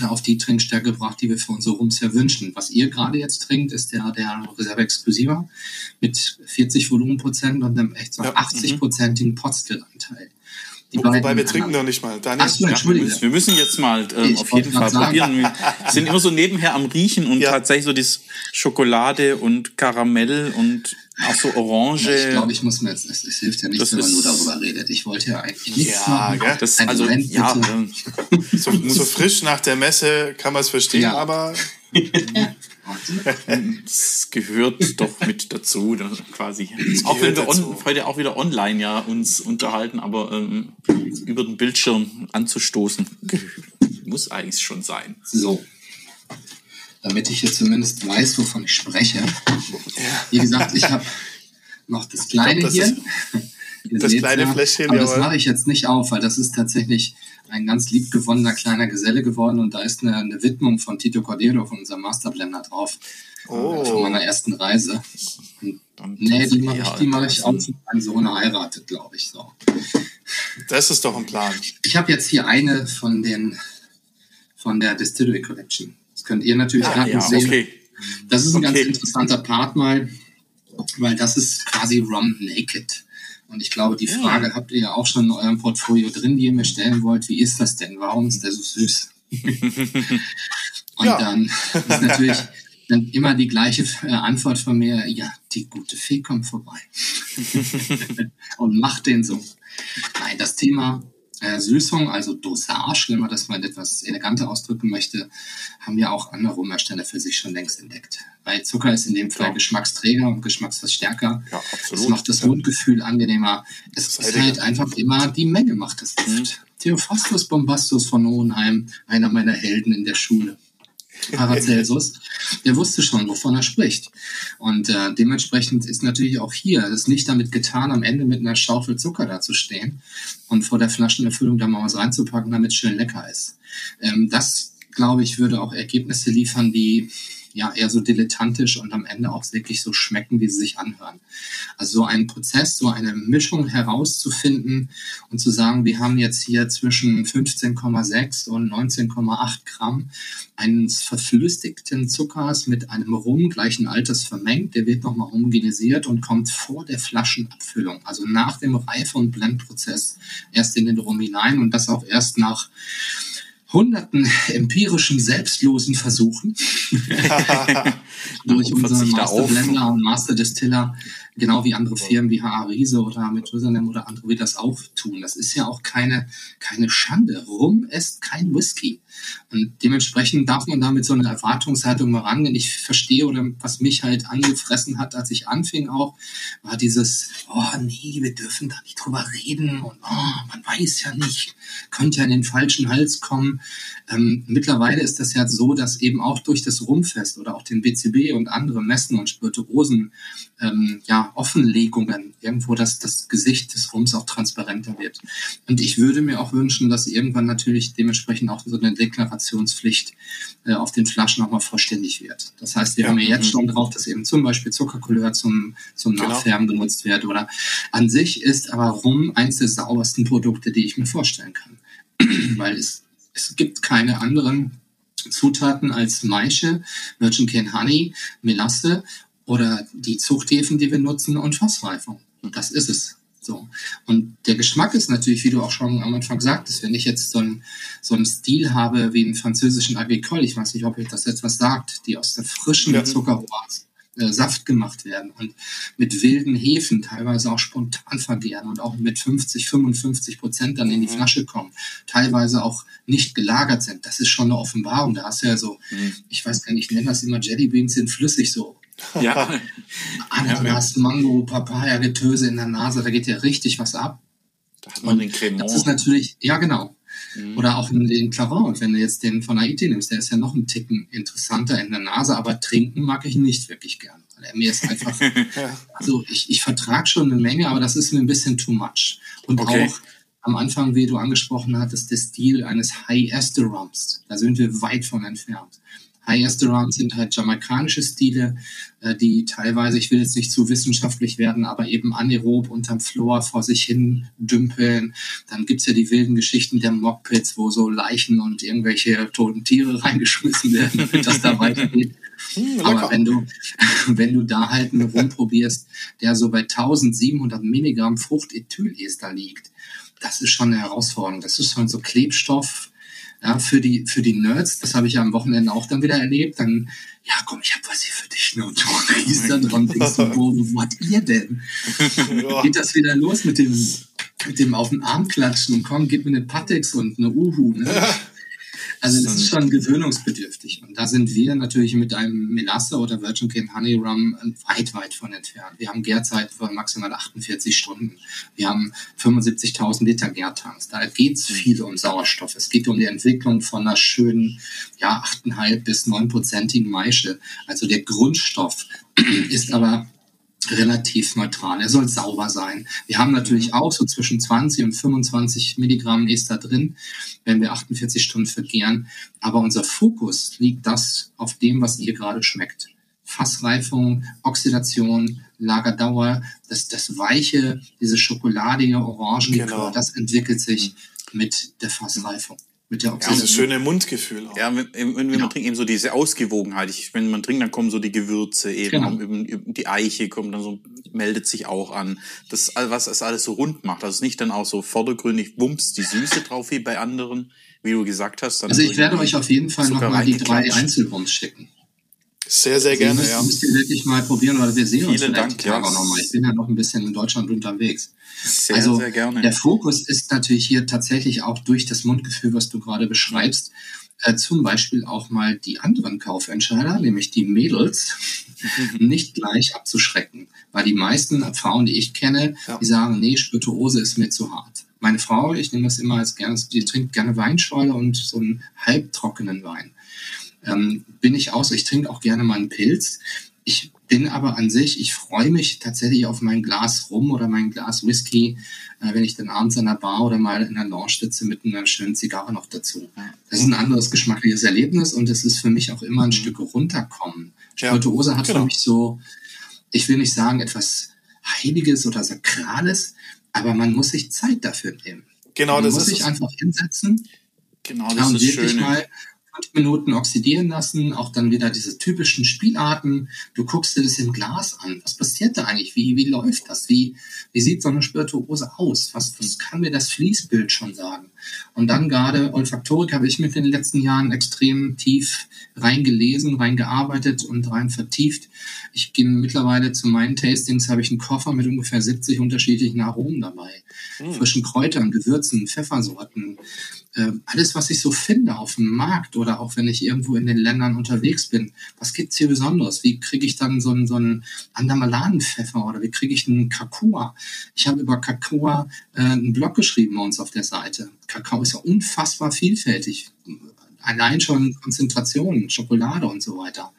auf die Trinkstärke gebracht, die wir für unsere Rums ja wünschen. Was ihr gerade jetzt trinkt, ist der, der Reserve Exclusiva mit 40 Volumenprozent und einem echt so ja. 80-prozentigen Potstill-Anteil. Die Wobei wir trinken noch nicht mal. Daniel, Ach. Ja, wir müssen jetzt mal ähm, auf jeden Fall probieren. Wir sind immer so nebenher am Riechen und ja. tatsächlich so das Schokolade und Karamell und auch so Orange. Ich glaube, ich muss mir jetzt, es, es hilft ja nicht, wenn man nur darüber redet. Ich wollte ja eigentlich nichts ja, machen. Gell? Das, also, ja, ähm, so, so, frisch nach der Messe kann man es verstehen, ja. aber das gehört doch mit dazu, quasi. Auch wenn wir on, heute auch wieder online ja uns unterhalten, aber ähm, über den Bildschirm anzustoßen, muss eigentlich schon sein. So. Damit ich jetzt zumindest weiß, wovon ich spreche. Wie gesagt, ich habe noch das kleine glaub, das hier. das kleine ja, Fläschchen, aber das mache ich jetzt nicht auf, weil das ist tatsächlich ein ganz liebgewonnener kleiner Geselle geworden und da ist eine, eine Widmung von Tito Cordero, von unserem Masterblender drauf. Oh. Von meiner ersten Reise. Und, nee, die mache ich, die mache ich auch mit meinem Sohn heiratet, glaube ich. So. Das ist doch ein Plan. Ich habe jetzt hier eine von den von der Distillery Collection. Könnt ihr natürlich ah, ja, sehen. Okay. Das ist ein okay. ganz interessanter Part mal, weil das ist quasi Rum Naked. Und ich glaube, die Frage habt ihr ja auch schon in eurem Portfolio drin, die ihr mir stellen wollt. Wie ist das denn? Warum ist der so süß? Und ja. dann ist natürlich dann immer die gleiche äh, Antwort von mir, ja, die gute Fee kommt vorbei und macht den so. Nein, das Thema Süßung, also Dosage, wenn man das mal etwas eleganter ausdrücken möchte, haben ja auch andere Rumhersteller für sich schon längst entdeckt. Weil Zucker ist in dem Fall ja. Geschmacksträger und Geschmacksverstärker. Ja, absolut. Es macht das Mundgefühl angenehmer. Es ist halt einfach immer, die Menge macht das Gift. Mhm. Theophastus Bombastus von Hohenheim, einer meiner Helden in der Schule. Paracelsus, der wusste schon, wovon er spricht. Und äh, dementsprechend ist natürlich auch hier es nicht damit getan, am Ende mit einer Schaufel Zucker dazustehen und vor der Flaschenerfüllung da mal was reinzupacken, damit es schön lecker ist. Ähm, das, glaube ich, würde auch Ergebnisse liefern, die ja eher so dilettantisch und am Ende auch wirklich so schmecken, wie sie sich anhören. Also so einen Prozess, so eine Mischung herauszufinden und zu sagen, wir haben jetzt hier zwischen 15,6 und 19,8 Gramm eines verflüssigten Zuckers mit einem Rum gleichen Alters vermengt. Der wird nochmal homogenisiert und kommt vor der Flaschenabfüllung, also nach dem Reife- und Blendprozess erst in den Rum hinein und das auch erst nach hunderten empirischen, selbstlosen Versuchen durch unseren Master Blender und Master Distiller Genau wie andere Firmen wie HA Riese oder Methusalem oder andere wie das auch tun. Das ist ja auch keine, keine Schande. Rum ist kein Whisky. Und dementsprechend darf man da mit so einer Erwartungshaltung mal rangehen. Ich verstehe oder was mich halt angefressen hat, als ich anfing auch, war dieses, oh nee, wir dürfen da nicht drüber reden und oh, man weiß ja nicht, könnte ja in den falschen Hals kommen. Ähm, mittlerweile ist das ja so, dass eben auch durch das Rumfest oder auch den BC DCB und andere Messen und Spirituosen ähm, ja, Offenlegungen, irgendwo, dass das Gesicht des Rums auch transparenter wird. Und ich würde mir auch wünschen, dass irgendwann natürlich dementsprechend auch so eine Deklarationspflicht äh, auf den Flaschen auch mal vollständig wird. Das heißt, wir ja. haben ja jetzt mhm. schon drauf, dass eben zum Beispiel Zuckercouleur zum, zum genau. Nachfärben genutzt wird. Oder an sich ist aber Rum eins der saubersten Produkte, die ich mir vorstellen kann. Weil es, es gibt keine anderen Zutaten als Maische, Virgin Cane Honey, Melasse oder die Zuchthäfen, die wir nutzen und Fassreifung. Das ist es. So. Und der Geschmack ist natürlich, wie du auch schon am Anfang sagtest, wenn ich jetzt so einen, so einen Stil habe wie einen französischen Agricole, ich weiß nicht, ob euch das etwas sagt, die aus der frischen ja. Zuckerrohr äh, Saft gemacht werden und mit wilden Hefen teilweise auch spontan vergären und auch mit 50, 55 Prozent dann in die mhm. Flasche kommen, teilweise auch nicht gelagert sind. Das ist schon eine Offenbarung. Da hast du ja so, mhm. ich weiß gar nicht, ich nenne das immer Jellybeans sind flüssig so ja. Ananas, Mango, Papaya, Getöse in der Nase, da geht ja richtig was ab. Da hat man und den Cremant. Das ist natürlich, ja genau. Mhm. Oder auch in den Clavant. Wenn du jetzt den von Haiti nimmst, der ist ja noch ein Ticken interessanter in der Nase, aber trinken mag ich nicht wirklich gern. Weil er mir ist einfach, also ich, ich vertrage schon eine Menge, aber das ist mir ein bisschen too much. Und okay. auch am Anfang, wie du angesprochen hattest, der Stil eines High Ester Rums. Da sind wir weit von entfernt. High Esteron sind halt jamaikanische Stile, äh, die teilweise, ich will jetzt nicht zu wissenschaftlich werden, aber eben anaerob unterm Floor vor sich hin dümpeln. Dann gibt's ja die wilden Geschichten der Mockpits, wo so Leichen und irgendwelche toten Tiere reingeschmissen werden, damit das da weitergeht. Hm, aber wenn du, wenn du da halt einen Rum probierst, der so bei 1700 Milligramm Fruchtethyester liegt, das ist schon eine Herausforderung. Das ist schon so Klebstoff, ja, für die, für die Nerds, das habe ich ja am Wochenende auch dann wieder erlebt, dann, ja, komm, ich habe was hier für dich, ne? Und du riechst dann dran, denkst du, wo, wo habt ihr denn? Ja. Geht das wieder los mit dem, mit dem auf den Arm klatschen und komm, gib mir eine Patix und eine Uhu, ne? Also das ist schon gewöhnungsbedürftig. Und da sind wir natürlich mit einem Melasse oder Virgin Cane Honey Rum weit, weit von entfernt. Wir haben Gärzeit von maximal 48 Stunden. Wir haben 75.000 Liter Gärtanks. Da geht es viel um Sauerstoff. Es geht um die Entwicklung von einer schönen, ja, 8,5 bis 9-prozentigen Maische. Also der Grundstoff ist aber relativ neutral. Er soll sauber sein. Wir haben natürlich auch so zwischen 20 und 25 Milligramm Ester drin, wenn wir 48 Stunden vergären. Aber unser Fokus liegt das auf dem, was ihr gerade schmeckt. Fassreifung, Oxidation, Lagerdauer, das, das weiche, diese schokoladige Orangenlikör, genau. das entwickelt sich mit der Fassreifung mit der Oxidation. Ja, das schöne Mundgefühl. Auch. Ja, wenn, wenn genau. man trinkt, eben so diese Ausgewogenheit. Ich, wenn man trinkt, dann kommen so die Gewürze eben, genau. eben, die Eiche kommt dann so, meldet sich auch an. Das, was es alles so rund macht. Also nicht dann auch so vordergründig wumps die Süße drauf wie bei anderen, wie du gesagt hast. also ich werde euch auf jeden Fall nochmal die drei Einzelwumms schicken. Sehr, sehr gerne, müsst, ja. Müsst ihr wirklich mal probieren, weil wir sehen Vielen uns Dank, ja. auch nochmal. Ich bin ja noch ein bisschen in Deutschland unterwegs. Sehr, also, sehr gerne. Der Fokus ist natürlich hier tatsächlich auch durch das Mundgefühl, was du gerade beschreibst, äh, zum Beispiel auch mal die anderen Kaufentscheider, nämlich die Mädels, nicht gleich abzuschrecken. Weil die meisten Frauen, die ich kenne, ja. die sagen, nee, Spirituose ist mir zu hart. Meine Frau, ich nehme das immer als gerne, die trinkt gerne Weinschorle und so einen halbtrockenen Wein ähm, bin ich aus. Ich trinke auch gerne mal einen Pilz. Ich bin aber an sich, ich freue mich tatsächlich auf mein Glas Rum oder mein Glas Whisky, äh, wenn ich dann abends an der Bar oder mal in der Lounge sitze mit einer schönen Zigarre noch dazu. Das ist ein anderes geschmackliches Erlebnis und es ist für mich auch immer ein mhm. Stück runterkommen. Spirituose ja, hat genau. für mich so, ich will nicht sagen etwas Heiliges oder Sakrales, aber man muss sich Zeit dafür nehmen. Genau, man das muss ist sich einfach hinsetzen Genau, das und ist wirklich schön. mal fünf Minuten oxidieren lassen, auch dann wieder diese typischen Spielarten. Du guckst dir das im Glas an. Was passiert da eigentlich? Wie, wie läuft das? Wie, wie sieht so eine Spirituose aus? Was, was kann mir das Fließbild schon sagen? Und dann gerade Olfaktorik habe ich mit in den letzten Jahren extrem tief reingelesen, reingearbeitet und rein vertieft. Ich gehe mittlerweile zu meinen Tastings, habe ich einen Koffer mit ungefähr 70 unterschiedlichen Aromen dabei. Mhm. Frischen Kräutern, Gewürzen, Pfeffersorten, äh, alles, was ich so finde auf dem Markt oder auch wenn ich irgendwo in den Ländern unterwegs bin. Was gibt's hier Besonderes? Wie kriege ich dann so einen, so einen Andamaladenpfeffer oder wie kriege ich einen Kakao? Ich habe über Kakao äh, einen Blog geschrieben bei uns auf der Seite. Kakao ist ja unfassbar vielfältig. Allein schon Konzentrationen, Schokolade und so weiter.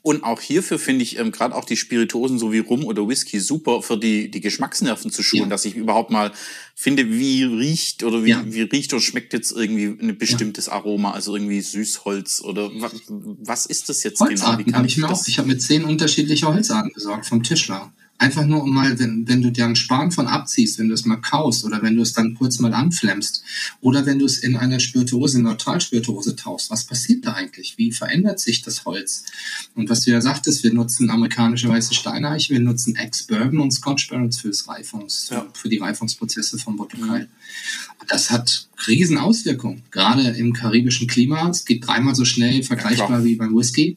Und auch hierfür finde ich ähm, gerade auch die Spirituosen so wie Rum oder Whisky super für die, die Geschmacksnerven zu schulen, Ja. dass ich überhaupt mal finde, wie riecht oder wie, Ja. wie riecht oder schmeckt jetzt irgendwie ein bestimmtes Aroma, also irgendwie Süßholz oder wa, was ist das jetzt genau? Wie Holzarten kann habe ich mir das? auch. Ich habe mir zehn unterschiedliche Holzarten besorgt vom Tischler. Einfach nur um mal, wenn, wenn du dir einen Span von abziehst, wenn du es mal kaust oder wenn du es dann kurz mal anflammst oder wenn du es in eine Spirituose, Neutralspirituose tauchst, was passiert da eigentlich? Wie verändert sich das Holz? Und was du ja sagtest, wir nutzen amerikanische weiße Steineiche, wir nutzen Ex-Bourbon und Scotch Barrels fürs Reifungs, Ja. für die Reifungsprozesse vom Botukai. Und das hat riesen Auswirkungen, gerade im karibischen Klima. Es geht dreimal so schnell vergleichbar klar. wie beim Whisky.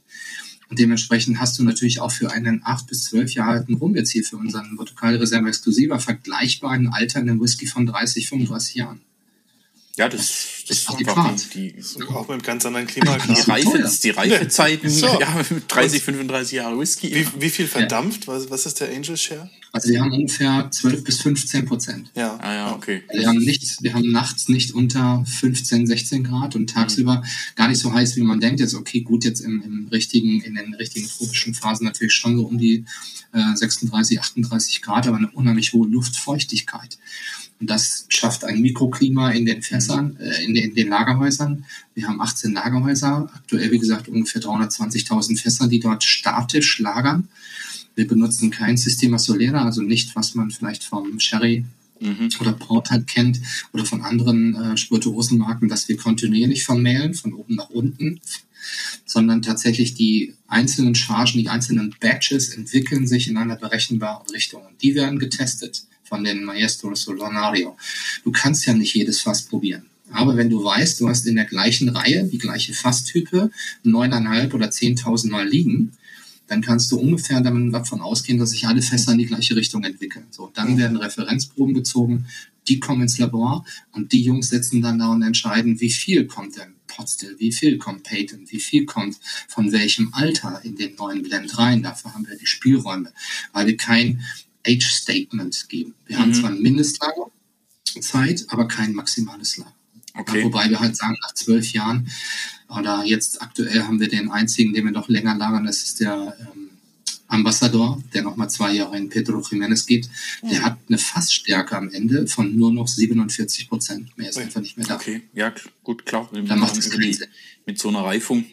Und dementsprechend hast du natürlich auch für einen acht bis zwölf Jahre alten Rum jetzt hier für unseren Portugal Reserve Exklusiver vergleichbaren alternden Whisky von 30, 35 Jahren. Ja, das, das ist adäquat. die, Auch mit ganz anderen Klima, die. Reife, die Reifezeiten, So. ja, 30, 35 Jahre Whisky. Wie, wie viel verdampft? Was, was ist der Angel Share? Also wir haben ungefähr 12 bis 15 Prozent. Ja. ah ja, okay. Wir haben, nicht, wir haben nachts nicht unter 15, 16 Grad und tagsüber gar nicht so heiß, wie man denkt. Jetzt okay, gut, jetzt im, im richtigen, in den richtigen tropischen Phasen natürlich schon so um die äh, 36, 38 Grad, aber eine unheimlich hohe Luftfeuchtigkeit. Und das schafft ein Mikroklima in den Fässern, äh, in, den, in den Lagerhäusern. Wir haben 18 Lagerhäuser, aktuell wie gesagt ungefähr 320.000 Fässer, die dort statisch lagern. Wir benutzen kein Sistema Solera, also nicht, was man vielleicht vom Sherry oder Port halt kennt oder von anderen äh, Spirituosenmarken, dass wir kontinuierlich vermählen, von oben nach unten, sondern tatsächlich die einzelnen Chargen, die einzelnen Batches entwickeln sich in einer berechenbaren Richtung. Und die werden getestet von den Maestros Solonario. Du kannst ja nicht jedes Fass probieren. Aber wenn du weißt, du hast in der gleichen Reihe die gleiche Fasstype neuneinhalb oder zehntausend Mal liegen, dann kannst du ungefähr davon ausgehen, dass sich alle Fässer in die gleiche Richtung entwickeln. So, dann werden Referenzproben gezogen, die kommen ins Labor und die Jungs sitzen dann da und entscheiden, wie viel kommt denn Potstill, wie viel kommt Patent, wie viel kommt von welchem Alter in den neuen Blend rein. Dafür haben wir die Spielräume, weil wir kein Age-Statement geben. Wir haben zwar ein Mindestlagerzeit, aber kein maximales Lager. Okay. Ja, wobei wir halt sagen, nach zwölf Jahren oder jetzt aktuell haben wir den einzigen, den wir noch länger lagern, das ist der ähm, Ambassador, der nochmal zwei Jahre in Pedro Jiménez geht. Der hat eine Fassstärke am Ende von nur noch 47 Prozent. Mehr ist Ui. einfach nicht mehr da. Okay, ja, gut, klar. Dann man macht es keinen. Mit so einer Reifung,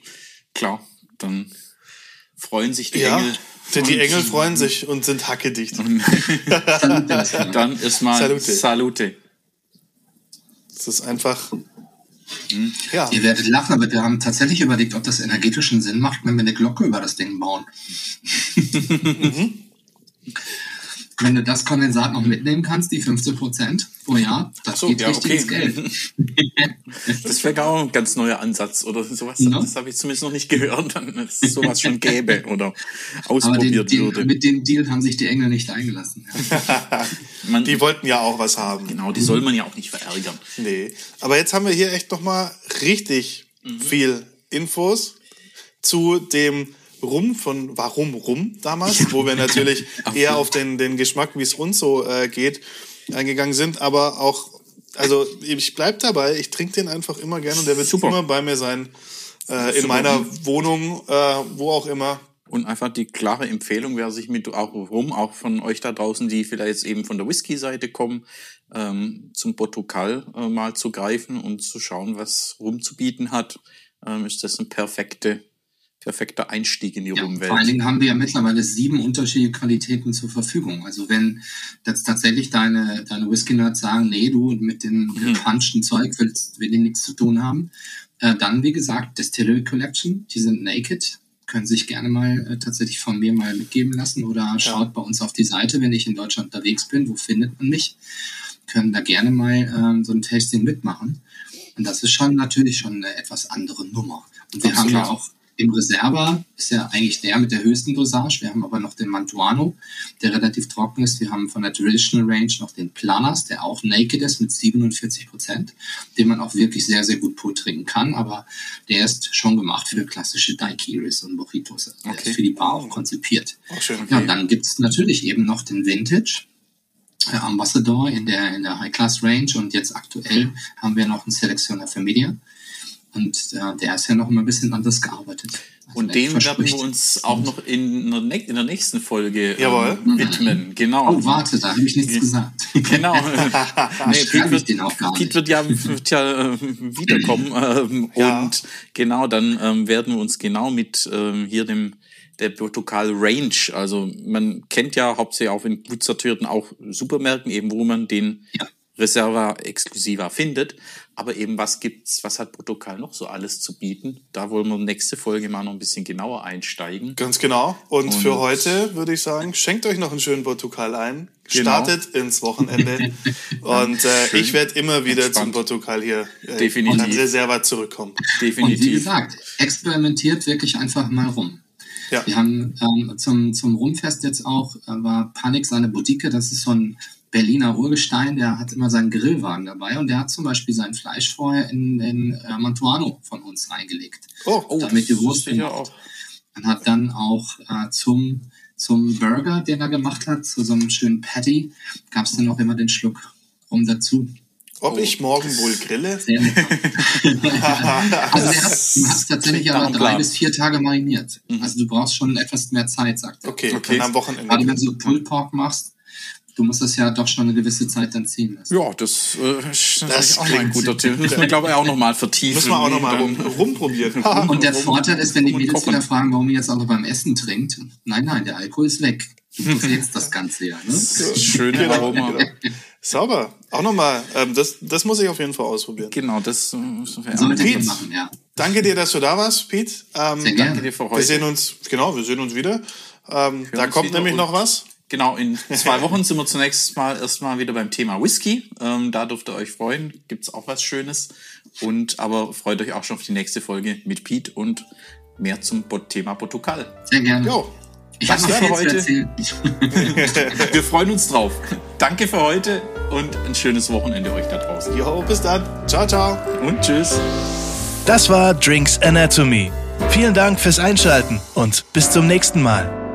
klar, dann freuen sich die Ja, Engel. Die, die Engel freuen sich und sind hackedicht. Dann erstmal Salute. Salute. Das ist einfach. Ja, Ihr werdet lachen, aber wir haben tatsächlich überlegt, ob das energetischen Sinn macht, wenn wir eine Glocke über das Ding bauen. Wenn du das Kondensat noch mitnehmen kannst, die 15 Prozent pro Jahr, das so, geht ja, richtig okay. ins Geld. Das wäre auch ein ganz neuer Ansatz oder sowas. Ja. Das habe ich zumindest noch nicht gehört, dass es sowas schon gäbe oder Aber den, ausprobiert den, würde. mit dem Deal haben sich die Engel nicht eingelassen. Man, die wollten ja auch was haben. genau, die soll man ja auch nicht verärgern. Nee. Aber jetzt haben wir hier echt nochmal richtig viel Infos zu dem Rum von Warum Rum damals, wo wir natürlich eher auf den, den Geschmack, wie es uns so äh, geht, eingegangen sind. Aber auch, also ich bleib dabei, ich trinke den einfach immer gerne und der wird Super. immer bei mir sein. Äh, in Super. meiner Wohnung, äh, wo auch immer. Und einfach die klare Empfehlung, wer sich mit auch rum, auch von euch da draußen, die vielleicht eben von der Whisky-Seite kommen, ähm, zum Portugal äh, mal zu greifen und zu schauen, was Rum zu bieten hat, ähm, ist das ein perfekte, perfekter Einstieg in die Ja, Rumwelt. vor allen Dingen haben wir ja mittlerweile sieben unterschiedliche Qualitäten zur Verfügung. Also wenn jetzt tatsächlich deine, deine Whisky-Nerds sagen, nee, du mit dem gepanschten Zeug willst, will die nichts zu tun haben, äh, dann wie gesagt, Distillery Collection, die sind naked, können sich gerne mal äh, tatsächlich von mir mal mitgeben lassen oder schaut bei uns auf die Seite, wenn ich in Deutschland unterwegs bin, wo findet man mich, können da gerne mal ähm, so ein Tasting mitmachen. Und das ist schon natürlich schon eine etwas andere Nummer. Und wir Ganz haben ja auch im Reserva ist ja eigentlich der mit der höchsten Dosage. Wir haben aber noch den Mantuano, der relativ trocken ist. Wir haben von der Traditional Range noch den Planas, der auch naked ist mit 47 Prozent, den man auch wirklich sehr, sehr gut pur trinken kann. Aber der ist schon gemacht für klassische Daiquiris und Mojitos. Der Okay. ist für die Bar auch konzipiert. Auch schön. Ja, und dann gibt's natürlich eben noch den Vintage. äh, Ambassador in der, in der High-Class-Range und jetzt aktuell haben wir noch einen Selectioner Familia. Und äh, der ist ja noch immer ein bisschen anders gearbeitet. Also und dem werden wir uns auch noch in der, in der nächsten Folge ähm, widmen. Genau. Oh, warte, da habe ich nichts gesagt. Genau. nee, Pete, wird, Pete wird, ja, wird ja äh, wiederkommen. Ähm, ja. Und genau, dann ähm, werden wir uns genau mit ähm, hier dem der Protokoll Range. Also man kennt ja hauptsächlich auch in gut sortierten auch Supermärkten eben, wo man den ja. Reserva exklusiver findet. Aber eben, was gibt's, was hat Protokoll noch so alles zu bieten? Da wollen wir nächste Folge mal noch ein bisschen genauer einsteigen. Ganz genau. Und, Und für heute würde ich sagen, schenkt euch noch einen schönen Protokoll ein, genau. startet ins Wochenende. Und äh, ich werde immer wieder Entspannt. zum Protokoll hier äh, Definitiv. und Reserva zurückkommen. Definitiv. Und wie gesagt, experimentiert wirklich einfach mal rum. Ja. Wir haben ähm, zum, zum Rumfest jetzt auch, äh, war Panik seine Boutique, das ist so ein Berliner Urgestein, der hat immer seinen Grillwagen dabei und der hat zum Beispiel sein Fleisch vorher in, in äh, Mantuano von uns reingelegt. Oh, oh damit die Wurst ja auch. Und hat dann auch äh, zum, zum Burger, den er gemacht hat, zu so einem schönen Patty, gab es dann auch immer den Schluck rum dazu. Ob oh. ich morgen wohl grille? also der hat, du hast tatsächlich aber drei bis vier Tage mariniert. Mhm. Also du brauchst schon etwas mehr Zeit, sagt er. Okay, okay. Dann am Wochenende. Gerade wenn du Pulled Pork machst, du musst das ja doch schon eine gewisse Zeit dann ziehen lassen. Ja, das, äh, ist das auch mal ein guter Tipp. Das müssen wir, glaube ich, auch nochmal vertiefen. Müssen wir auch nochmal rum, rumprobieren. Und der Vorteil ist, wenn die Mädels wieder fragen, warum ihr jetzt auch noch beim Essen trinkt. Nein, nein, der Alkohol ist weg. Du verfehlst das Ganze ja. Ne? Schöne genau. Aroma. Sauber. Auch nochmal, ähm, das, das muss ich auf jeden Fall ausprobieren. Genau, das müssen wir Sollte Pete, machen, ja. Danke dir, dass du da warst, Pete. Ähm, Sehr gerne. Danke dir für heute. Wir sehen uns, genau, wir sehen uns wieder. Ähm, da kommt nämlich noch was. Genau, in zwei Wochen sind wir zunächst mal erstmal wieder beim Thema Whisky. Ähm, da dürft ihr euch freuen. Gibt's auch was Schönes. Und aber freut euch auch schon auf die nächste Folge mit Pete und mehr zum Thema Portugal. Sehr gerne. Jo. Ich das für heute. wir freuen uns drauf. Danke für heute und ein schönes Wochenende euch da draußen. Jo, bis dann. Ciao, ciao. Und tschüss. Das war Drinks Anatomy. Vielen Dank fürs Einschalten und bis zum nächsten Mal.